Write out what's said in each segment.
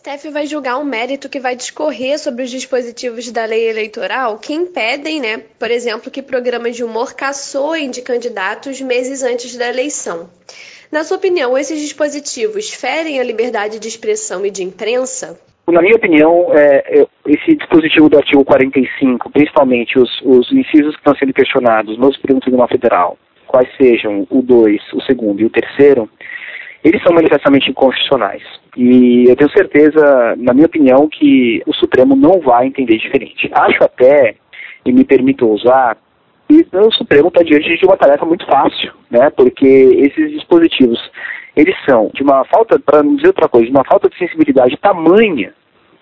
STF vai julgar um mérito que vai discorrer sobre os dispositivos da lei eleitoral que impedem, né, por exemplo, que programas de humor caçoem de candidatos meses antes da eleição. Na sua opinião, esses dispositivos ferem a liberdade de expressão e de imprensa? Na minha opinião, é, esse dispositivo do artigo 45, principalmente os, os incisos que estão sendo questionados no Supremo Tribunal Federal, quais sejam o 2, o segundo e o terceiro, eles são manifestamente inconstitucionais. E eu tenho certeza, na minha opinião, que o Supremo não vai entender diferente. Acho até, e me permito usar, que o Supremo está diante de uma tarefa muito fácil, né? Porque esses dispositivos, eles são de uma falta, para não dizer outra coisa, de uma falta de sensibilidade tamanha,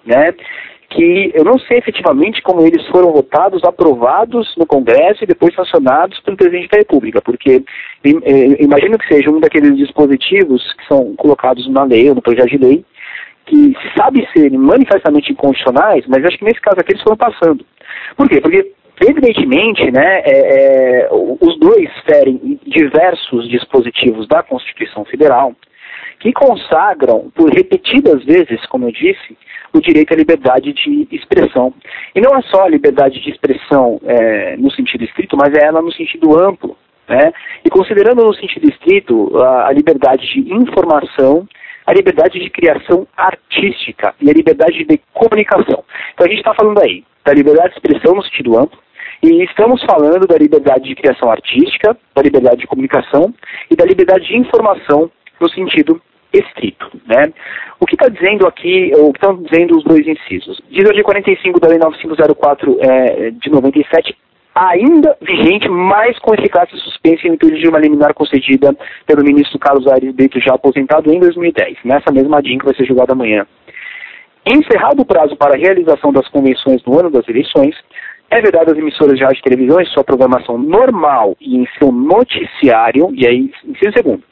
né? Que eu não sei efetivamente como eles foram votados, aprovados no Congresso e depois sancionados pelo presidente da República, porque é, imagino que seja um daqueles dispositivos que são colocados na lei ou no projeto de lei, que sabe ser manifestamente inconstitucionais, mas acho que nesse caso aqui eles foram passando. Por quê? Porque evidentemente, né, é, é, os dois ferem diversos dispositivos da Constituição Federal que consagram por repetidas vezes, como eu disse, o direito à liberdade de expressão. E não é só a liberdade de expressão é, no sentido estrito, mas é ela no sentido amplo. Né? E considerando no sentido estrito a, a liberdade de informação, a liberdade de criação artística e a liberdade de comunicação. Então a gente está falando aí da liberdade de expressão no sentido amplo, e estamos falando da liberdade de criação artística, da liberdade de comunicação e da liberdade de informação no sentido estrito. Né? O que está dizendo aqui, o que estão dizendo os dois incisos? Diz o artigo 45 da Lei 9504 é, de 97, ainda vigente, mas com eficácia suspensa em virtude de uma liminar concedida pelo ministro Carlos Aires Brito, já aposentado em 2010, nessa mesma DIN que vai ser julgada amanhã. Encerrado o prazo para a realização das convenções no ano das eleições, é vedado às emissoras de rádio e televisão em sua programação normal e em seu noticiário, e aí, inciso segundo,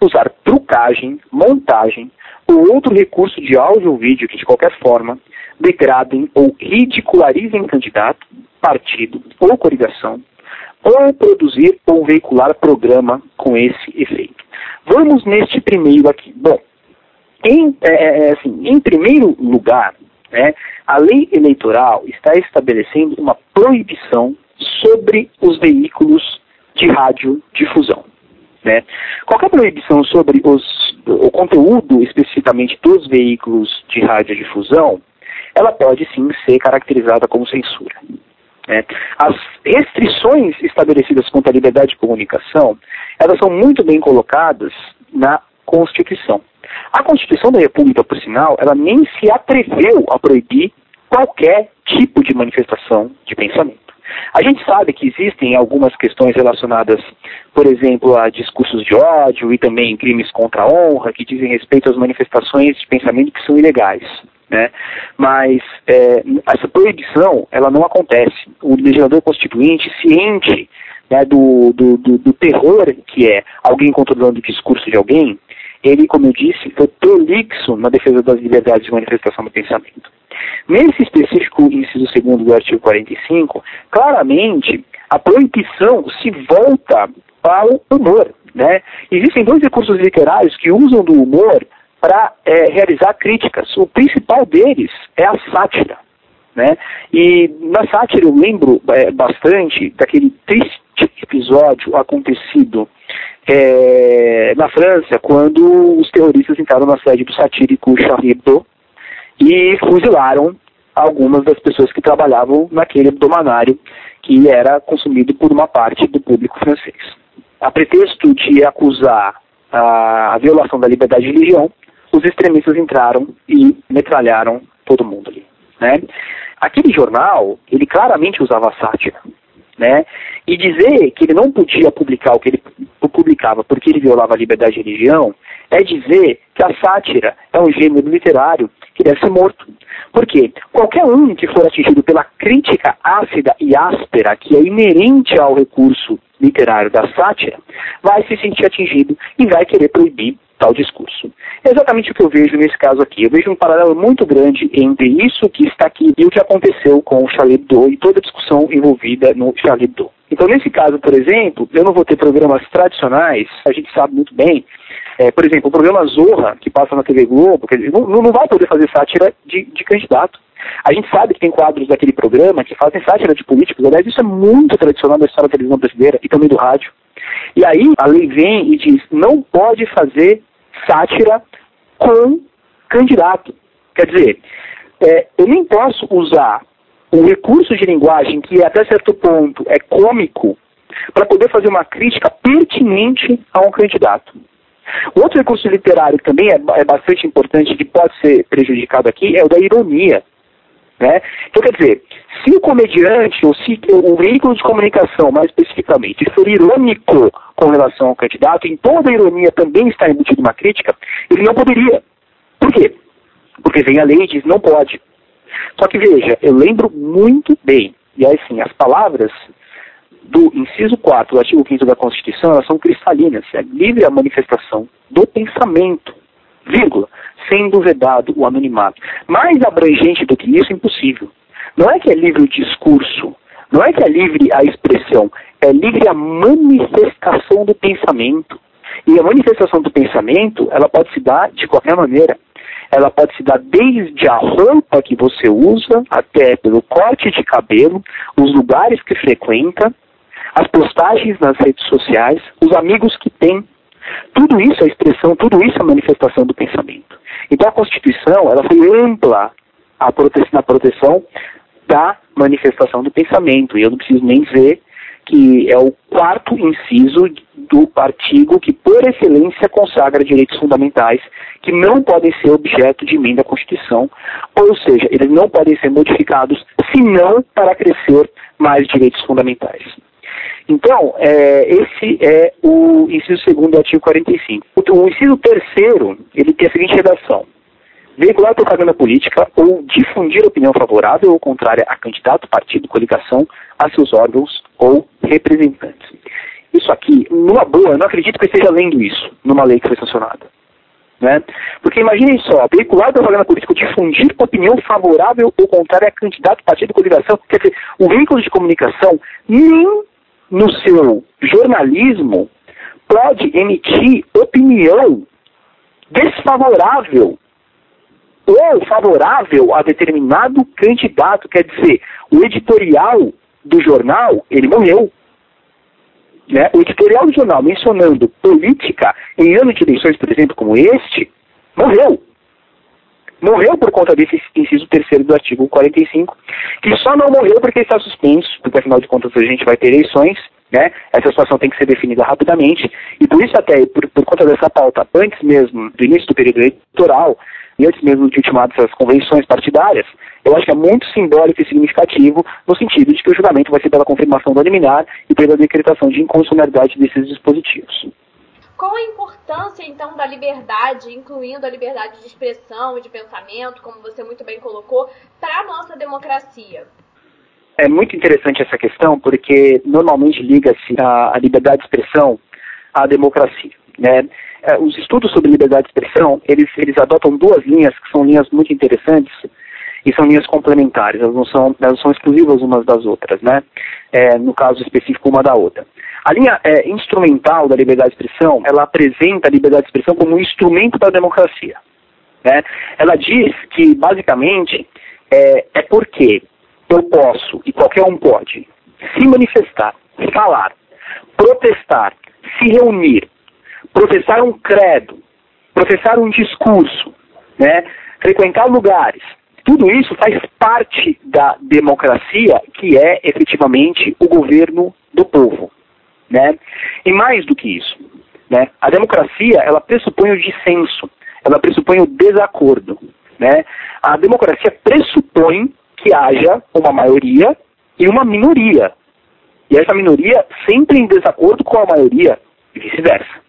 usar trucagem, montagem ou outro recurso de áudio ou vídeo que, de qualquer forma, degradem ou ridicularizem candidato, partido ou coligação, ou produzir ou veicular programa com esse efeito. Vamos neste primeiro aqui. Bom, em, é, é, é assim, em primeiro lugar, né, a lei eleitoral está estabelecendo uma proibição sobre os veículos de radiodifusão. Né? Qualquer proibição sobre os, o conteúdo especificamente dos veículos de radiodifusão, ela pode sim ser caracterizada como censura. Né? As restrições estabelecidas quanto à liberdade de comunicação, elas são muito bem colocadas na Constituição. A Constituição da República, por sinal, ela nem se atreveu a proibir qualquer tipo de manifestação de pensamento. A gente sabe que existem algumas questões relacionadas, por exemplo, a discursos de ódio e também crimes contra a honra, que dizem respeito às manifestações de pensamento que são ilegais. Né? Mas é, essa proibição ela não acontece. O legislador constituinte, ciente né, do, do, do, do terror que é alguém controlando o discurso de alguém, ele, como eu disse, foi prolixo na defesa das liberdades de manifestação do pensamento. Nesse específico inciso segundo do artigo 45, claramente a proibição se volta para o humor. Né? Existem dois recursos literários que usam do humor para é, realizar críticas. O principal deles é a sátira. Né? E na sátira eu lembro é, bastante daquele triste episódio acontecido é, na França quando os terroristas entraram na sede do satírico Charlie Hebdo e fuzilaram algumas das pessoas que trabalhavam naquele abdomanário que era consumido por uma parte do público francês. A pretexto de acusar a, a violação da liberdade de religião, os extremistas entraram e metralharam todo mundo ali. Né? Aquele jornal, ele claramente usava sátira. Né? E dizer que ele não podia publicar o que ele publicava porque ele violava a liberdade de religião é dizer que a sátira é um gênero literário que deve ser morto. Por quê? Qualquer um que for atingido pela crítica ácida e áspera que é inerente ao recurso literário da sátira, vai se sentir atingido e vai querer proibir tal discurso. É exatamente o que eu vejo nesse caso aqui. Eu vejo um paralelo muito grande entre isso que está aqui e o que aconteceu com o Charlie Hebdo e toda a discussão envolvida no Charlie Hebdo. Então, nesse caso, por exemplo, eu não vou ter programas tradicionais, a gente sabe muito bem É, por exemplo, o programa Zorra, que passa na TV Globo, não, não vai poder fazer sátira de, de candidato. A gente sabe que tem quadros daquele programa que fazem sátira de políticos. Aliás, isso é muito tradicional da história da televisão brasileira e também do rádio. E aí a lei vem e diz, não pode fazer sátira com candidato. Quer dizer, é, eu nem posso usar um recurso de linguagem que até certo ponto é cômico para poder fazer uma crítica pertinente a um candidato. Outro recurso literário também é, é bastante importante, que pode ser prejudicado aqui, é o da ironia. Né? Então, quer dizer, se o comediante, ou se o veículo de comunicação, mais especificamente, for irônico com relação ao candidato, em toda a ironia também está embutida uma crítica, ele não poderia. Por quê? Porque vem a lei e diz não pode. Só que veja, eu lembro muito bem, e aí sim, as palavras do inciso 4 do artigo 5 da Constituição, elas são cristalinas, é livre a manifestação do pensamento, vírgula, sendo vedado o anonimato. Mais abrangente do que isso, impossível. Não é que é livre o discurso, não é que é livre a expressão, é livre a manifestação do pensamento. E a manifestação do pensamento, ela pode se dar de qualquer maneira. Ela pode se dar desde a roupa que você usa, até pelo corte de cabelo, os lugares que frequenta, as postagens nas redes sociais, os amigos que tem. Tudo isso é expressão, tudo isso é manifestação do pensamento. Então a Constituição ela foi ampla na proteção da manifestação do pensamento. E eu não preciso nem dizer que é o quarto inciso do artigo que, por excelência, consagra direitos fundamentais que não podem ser objeto de emenda à Constituição, ou seja, eles não podem ser modificados senão para crescer mais direitos fundamentais. Então, é, esse é o inciso segundo do artigo 45. O, o inciso terceiro, ele tem a seguinte redação. Veicular propaganda política ou difundir opinião favorável ou contrária a candidato, partido, coligação, a seus órgãos ou representantes. Isso aqui, numa boa, eu não acredito que eu esteja lendo isso numa lei que foi sancionada. Né? Porque imaginem só, veicular propaganda política, difundir opinião favorável ou contrária a candidato, partido, coligação, quer dizer, o veículo de comunicação nem no seu jornalismo, pode emitir opinião desfavorável ou favorável a determinado candidato. Quer dizer, o editorial do jornal, ele morreu. Né? O editorial do jornal mencionando política em ano de eleições, por exemplo, como este, morreu morreu por conta desse inciso terceiro do artigo 45, que só não morreu porque está suspenso, porque afinal de contas a gente vai ter eleições, né? Essa situação tem que ser definida rapidamente, e por isso até, por, por conta dessa pauta, antes mesmo do início do período eleitoral, e antes mesmo de ultimadas as convenções partidárias, eu acho que é muito simbólico e significativo no sentido de que o julgamento vai ser pela confirmação do liminar e pela decretação de inconstitucionalidade desses dispositivos. Qual a importância, então, da liberdade, incluindo a liberdade de expressão e de pensamento, como você muito bem colocou, para a nossa democracia? É muito interessante essa questão, porque normalmente liga-se a, a, liberdade de expressão à democracia. Né? É, os estudos sobre liberdade de expressão, eles, eles adotam duas linhas que são linhas muito interessantes e são linhas complementares, elas não são, elas são exclusivas umas das outras, né? É, no caso específico, uma da outra. A linha é, instrumental da liberdade de expressão, ela apresenta a liberdade de expressão como um instrumento da democracia. Né? Ela diz que, basicamente, é, é porque eu posso, e qualquer um pode, se manifestar, falar, protestar, se reunir, professar um credo, professar um discurso, né? frequentar lugares, tudo isso faz parte da democracia, que é efetivamente o governo do povo. Né? E mais do que isso, né? a democracia ela pressupõe o dissenso, ela pressupõe o desacordo. Né? A democracia pressupõe que haja uma maioria e uma minoria. E essa minoria sempre em desacordo com a maioria e vice-versa.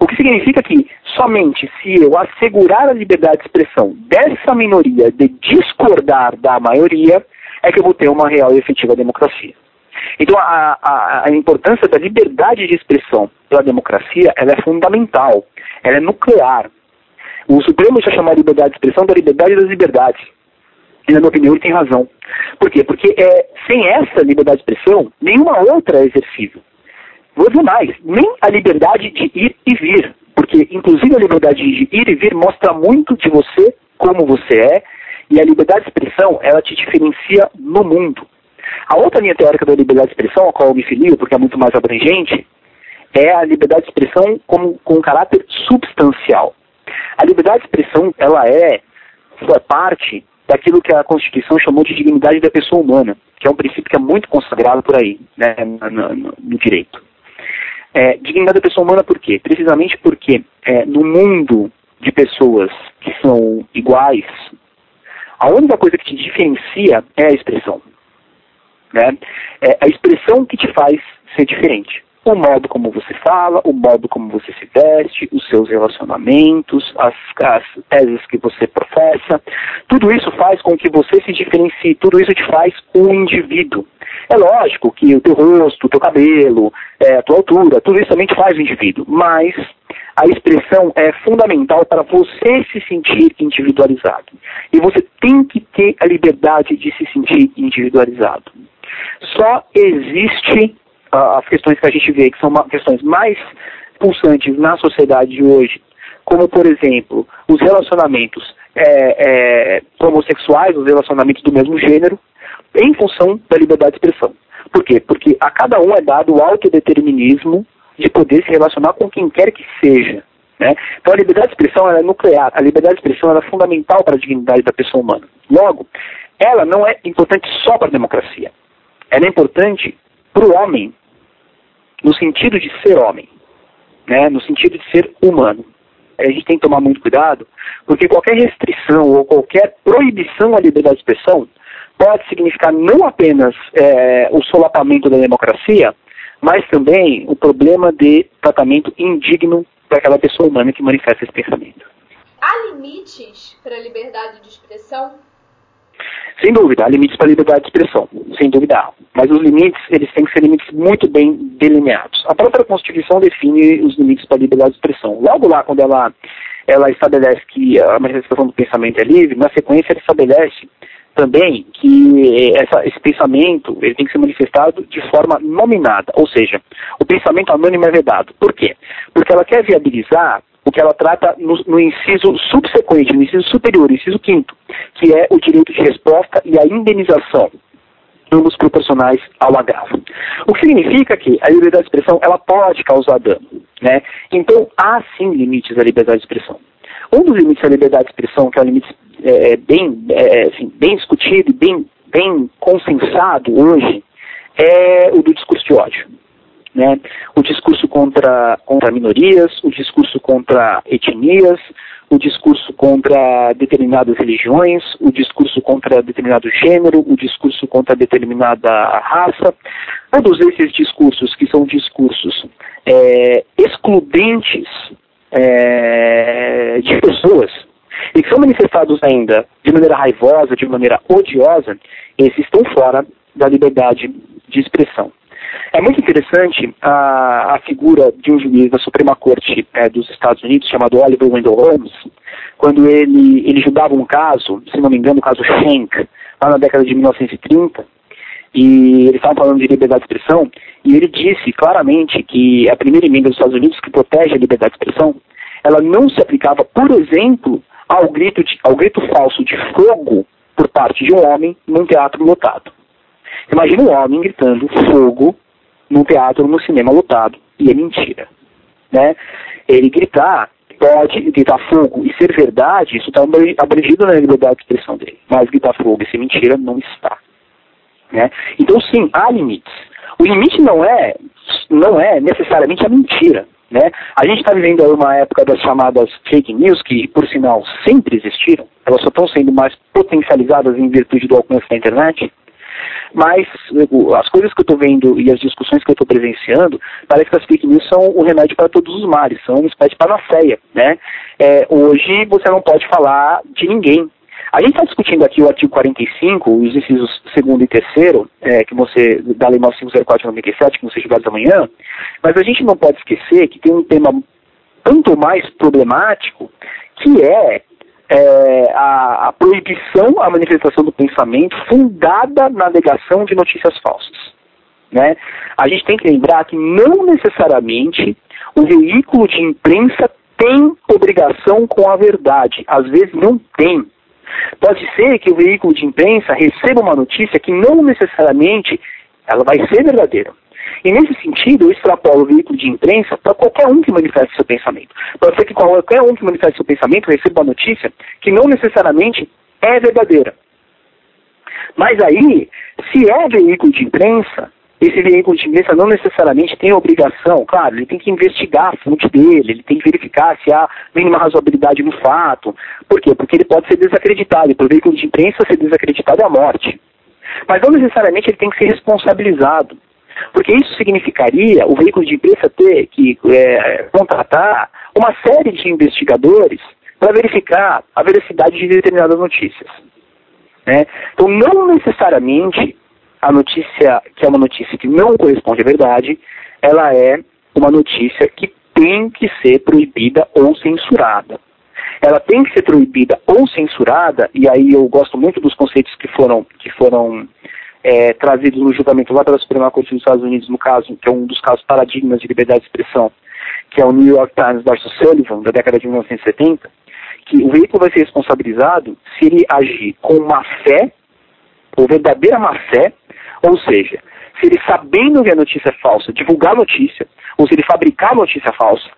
O que significa que somente se eu assegurar a liberdade de expressão dessa minoria de discordar da maioria, é que eu vou ter uma real e efetiva democracia. Então, a, a, a importância da liberdade de expressão pela democracia ela é fundamental, ela é nuclear. O Supremo já chama a liberdade de expressão da liberdade das liberdades. E, na minha opinião, ele tem razão. Por quê? Porque é, sem essa liberdade de expressão, nenhuma outra é exercível. Vou dizer mais, nem a liberdade de ir e vir. Porque, inclusive, a liberdade de ir e vir mostra muito de você, como você é, e a liberdade de expressão, ela te diferencia no mundo. A outra linha teórica da liberdade de expressão, a qual eu me filio, porque é muito mais abrangente, é a liberdade de expressão como, com caráter substancial. A liberdade de expressão, ela é, é parte daquilo que a Constituição chamou de dignidade da pessoa humana, que é um princípio que é muito consagrado por aí, né, no, no, no direito. É, dignidade da pessoa humana por quê? Precisamente porque é, no mundo de pessoas que são iguais, a única coisa que te diferencia é a expressão. Né? É a expressão que te faz ser diferente o modo como você fala, o modo como você se veste, os seus relacionamentos, as, as teses que você professa. Tudo isso faz com que você se diferencie, tudo isso te faz um indivíduo. É lógico que o teu rosto, o teu cabelo, é, a tua altura, tudo isso também te faz um indivíduo, mas a expressão é fundamental para você se sentir individualizado. E você tem que ter a liberdade de se sentir individualizado. Só existe as questões que a gente vê, que são questões mais pulsantes na sociedade de hoje, como, por exemplo, os relacionamentos é, é, homossexuais, os relacionamentos do mesmo gênero, em função da liberdade de expressão. Por quê? Porque a cada um é dado o autodeterminismo de poder se relacionar com quem quer que seja. Né? Então a liberdade de expressão é nuclear, a liberdade de expressão é fundamental para a dignidade da pessoa humana. Logo, ela não é importante só para a democracia. Ela é importante para o homem, no sentido de ser homem, né, no sentido de ser humano. A gente tem que tomar muito cuidado, porque qualquer restrição ou qualquer proibição à liberdade de expressão pode significar não apenas é, o solapamento da democracia, mas também o problema de tratamento indigno daquela pessoa humana que manifesta esse pensamento. Há limites para a liberdade de expressão? Sem dúvida, há limites para a liberdade de expressão, sem dúvida. Mas os limites, eles têm que ser limites muito bem delineados. A própria Constituição define os limites para a liberdade de expressão. Logo lá, quando ela, ela estabelece que a manifestação do pensamento é livre, na sequência ela estabelece também que essa, esse pensamento ele tem que ser manifestado de forma nominada, ou seja, o pensamento anônimo é vedado. Por quê? Porque ela quer viabilizar o que ela trata no, no inciso subsequente, no inciso superior, inciso quinto, que é o direito de resposta e a indenização ambos proporcionais ao agravo. O que significa que a liberdade de expressão ela pode causar dano. Né? Então, há sim limites à liberdade de expressão. Um dos limites à liberdade de expressão, que é um limite é, é bem, é, assim, bem discutido e bem, bem consensado hoje, é o do discurso de ódio né? O discurso contra, contra minorias, o discurso contra etnias, o discurso contra determinadas religiões, o discurso contra determinado gênero, o discurso contra determinada raça. Todos esses discursos que são discursos é, excludentes é, de pessoas e que são manifestados ainda de maneira raivosa, de maneira odiosa, esses estão fora da liberdade de expressão. É muito interessante a, a figura de um juiz da Suprema Corte é, dos Estados Unidos, chamado Oliver Wendell Holmes, quando ele, ele julgava um caso, se não me engano, o caso Schenck, lá na década de 1930, e eles estavam falando de liberdade de expressão, e ele disse claramente que a primeira emenda dos Estados Unidos, que protege a liberdade de expressão, ela não se aplicava, por exemplo, ao grito, de, ao grito falso de fogo por parte de um homem num teatro lotado. Imagina um homem gritando fogo num teatro, no cinema lotado, e é mentira. Né? Ele gritar, pode gritar fogo e ser verdade, isso está abrangido na liberdade de expressão dele. Mas gritar fogo e ser mentira não está. Né? Então sim, há limites. O limite não é, não é necessariamente a mentira. Né? A gente está vivendo uma época das chamadas fake news, que por sinal sempre existiram, elas só estão sendo mais potencializadas em virtude do alcance da internet. Mas as coisas que eu estou vendo e as discussões que eu estou presenciando, parece que as fake news são o remédio para todos os males, são uma espécie de panaceia. Né? É, hoje você não pode falar de ninguém. A gente está discutindo aqui o artigo 45, os incisos segundo e terceiro, é, que você, da Lei 9504 de 97, que vão ser amanhã, mas a gente não pode esquecer que tem um tema tanto mais problemático, que é é, a, a, proibição à manifestação do pensamento fundada na negação de notícias falsas. Né? A gente tem que lembrar que não necessariamente o veículo de imprensa tem obrigação com a verdade, às vezes não tem. Pode ser que o veículo de imprensa receba uma notícia que não necessariamente ela vai ser verdadeira. E nesse sentido, eu extrapolo o veículo de imprensa para qualquer um que manifeste seu pensamento. Pode ser que qualquer um que manifeste seu pensamento receba uma notícia que não necessariamente é verdadeira. Mas aí, se é veículo de imprensa, esse veículo de imprensa não necessariamente tem a obrigação, claro, ele tem que investigar a fonte dele, ele tem que verificar se há mínima razoabilidade no fato. Por quê? Porque ele pode ser desacreditado, e para o veículo de imprensa ser desacreditado é a morte. Mas não necessariamente ele tem que ser responsabilizado. Porque isso significaria o veículo de imprensa ter que é, contratar uma série de investigadores para verificar a veracidade de determinadas notícias. Né? Então, não necessariamente a notícia que é uma notícia que não corresponde à verdade, ela é uma notícia que tem que ser proibida ou censurada. Ela tem que ser proibida ou censurada, e aí eu gosto muito dos conceitos que foram, que foram é, trazidos no julgamento lá pela Suprema Corte dos Estados Unidos, no caso, que é um dos casos paradigmas de liberdade de expressão, que é o New York Times versus Sullivan, da década de 1970, que o veículo vai ser responsabilizado se ele agir com má fé, ou verdadeira má fé, ou seja, se ele sabendo que a notícia é falsa, divulgar a notícia, ou se ele fabricar a notícia falsa,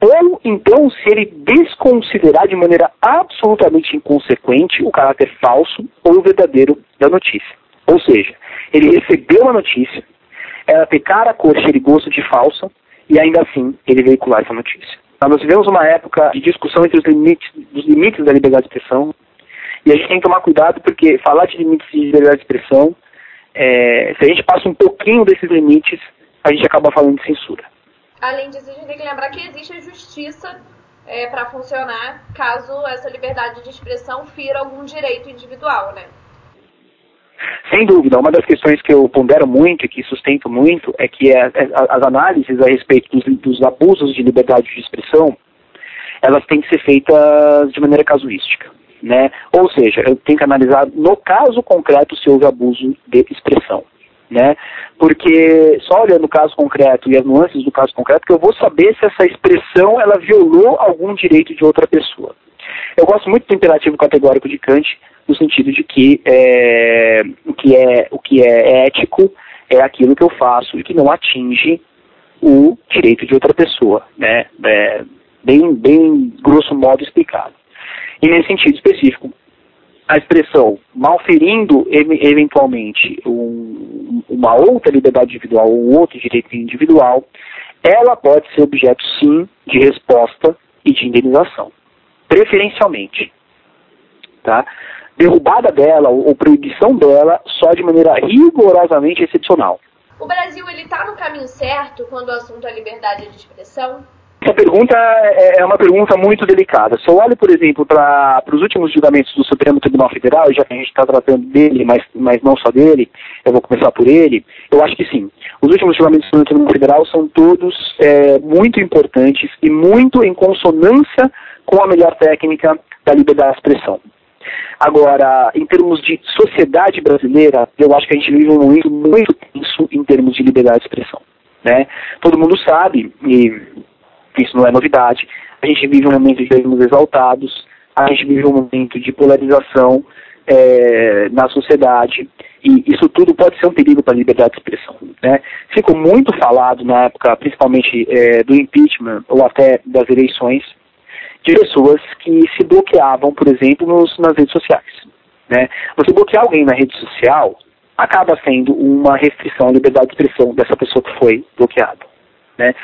ou então se ele desconsiderar de maneira absolutamente inconsequente o caráter falso ou verdadeiro da notícia. Ou seja, ele recebeu a notícia, ela ter cara, cor, cheiro gosto de falsa, e ainda assim ele veicular essa notícia. Nós vivemos uma época de discussão entre os limites, os limites da liberdade de expressão, e a gente tem que tomar cuidado porque falar de limites de liberdade de expressão, é, se a gente passa um pouquinho desses limites, a gente acaba falando de censura. Além disso, a gente tem que lembrar que existe a justiça é, para funcionar caso essa liberdade de expressão fira algum direito individual, né? Sem dúvida, uma das questões que eu pondero muito e que sustento muito é que é, é, as análises a respeito dos, dos, abusos de liberdade de expressão, elas têm que ser feitas de maneira casuística. Né? Ou seja, eu tenho que analisar no caso concreto se houve abuso de expressão. Né? Porque só olhando o caso concreto e as nuances do caso concreto que eu vou saber se essa expressão ela violou algum direito de outra pessoa. Eu gosto muito do imperativo categórico de Kant, no sentido de que, é, o, que é, o que é ético é aquilo que eu faço e que não atinge o direito de outra pessoa, né? É, bem, bem grosso modo explicado. E nesse sentido específico, a expressão malferindo eventualmente um, uma outra liberdade individual ou outro direito individual, ela pode ser objeto sim de resposta e de indenização, preferencialmente. Tá? Derrubada dela ou, proibição dela só de maneira rigorosamente excepcional. O Brasil ele está no caminho certo quando o assunto é liberdade de expressão? Essa pergunta é, é uma pergunta muito delicada. Se eu olho, por exemplo, para os últimos julgamentos do Supremo Tribunal Federal, já que a gente está tratando dele, mas, mas não só dele, eu vou começar por ele, eu acho que sim. Os últimos julgamentos do Tribunal Federal são todos é, muito importantes e muito em consonância com a melhor técnica da liberdade de expressão. Agora, em termos de sociedade brasileira, eu acho que a gente vive um momento muito tenso em termos de liberdade de expressão. Né? Todo mundo sabe, e isso não é novidade, a gente vive um momento de termos exaltados, a gente vive um momento de polarização é, na sociedade, e isso tudo pode ser um perigo para a liberdade de expressão. Né? Ficou muito falado na época, principalmente é, do impeachment ou até das eleições, de pessoas que se bloqueavam, por exemplo, nos, nas redes sociais. Né? Você bloquear alguém na rede social acaba sendo uma restrição à liberdade de expressão dessa pessoa que foi bloqueada. Né?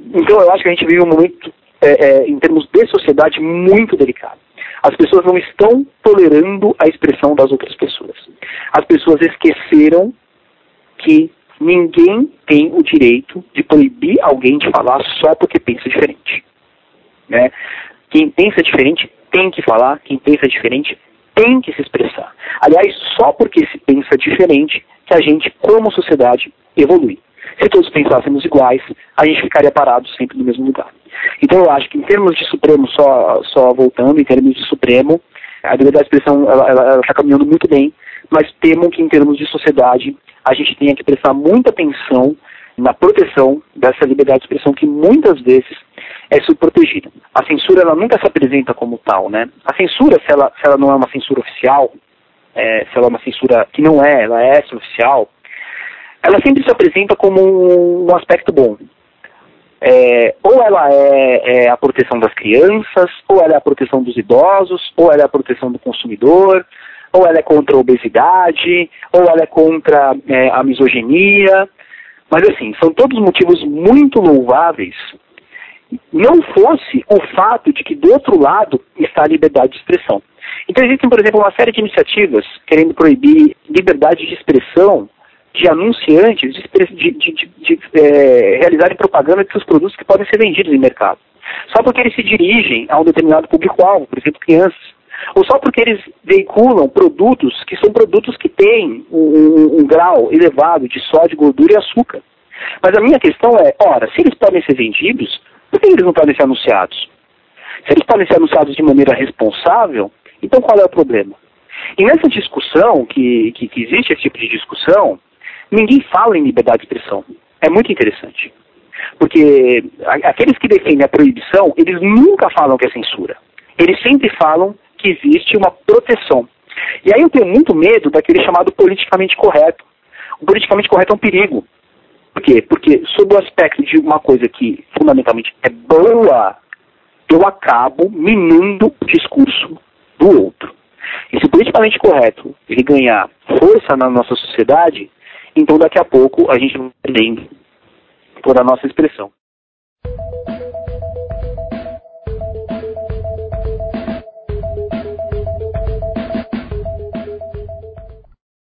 Então eu acho que a gente vive um momento, é, é, em termos de sociedade, muito delicado. As pessoas não estão tolerando a expressão das outras pessoas. As pessoas esqueceram que ninguém tem o direito de proibir alguém de falar só porque pensa diferente. Né? Quem pensa diferente tem que falar, quem pensa diferente tem que se expressar. Aliás, só porque se pensa diferente que a gente, como sociedade, evolui. Se todos pensássemos iguais, a gente ficaria parado sempre no mesmo lugar. Então eu acho que em termos de Supremo, só, só voltando, em termos de Supremo, a liberdade de expressão ela está caminhando muito bem, mas temo que em termos de sociedade a gente tenha que prestar muita atenção na proteção dessa liberdade de expressão que muitas vezes é subprotegida. A censura ela nunca se apresenta como tal, né? A censura, se ela, se ela não é uma censura oficial, é, se ela é uma censura que não é, ela é oficial, ela sempre se apresenta como um aspecto bom. É, ou ela é, é, a proteção das crianças, ou ela é a proteção dos idosos, ou ela é a proteção do consumidor, ou ela é contra a obesidade, ou ela é contra é, a misoginia. Mas assim, são todos motivos muito louváveis não fosse o fato de que do outro lado está a liberdade de expressão. Então existem, por exemplo, uma série de iniciativas querendo proibir liberdade de expressão de anunciantes de, de, de, de é, realizarem propaganda de seus produtos que podem ser vendidos em mercado. Só porque eles se dirigem a um determinado público-alvo, por exemplo, crianças. Ou só porque eles veiculam produtos que são produtos que têm um, um, um grau elevado de sódio, gordura e açúcar. Mas a minha questão é, ora, se eles podem ser vendidos, por que eles não podem ser anunciados? Se eles podem ser anunciados de maneira responsável, então qual é o problema? E nessa discussão, que, que, que existe esse tipo de discussão, ninguém fala em liberdade de expressão. É muito interessante. Porque aqueles que defendem a proibição, eles nunca falam que é censura. Eles sempre falam que existe uma proteção. E aí eu tenho muito medo daquele chamado politicamente correto. O politicamente correto é um perigo. Por quê? Porque, sob o aspecto de uma coisa que fundamentalmente é boa, eu acabo minando o discurso do outro. E se o politicamente correto ele ganhar força na nossa sociedade, então daqui a pouco a gente vai perdendo toda a nossa expressão.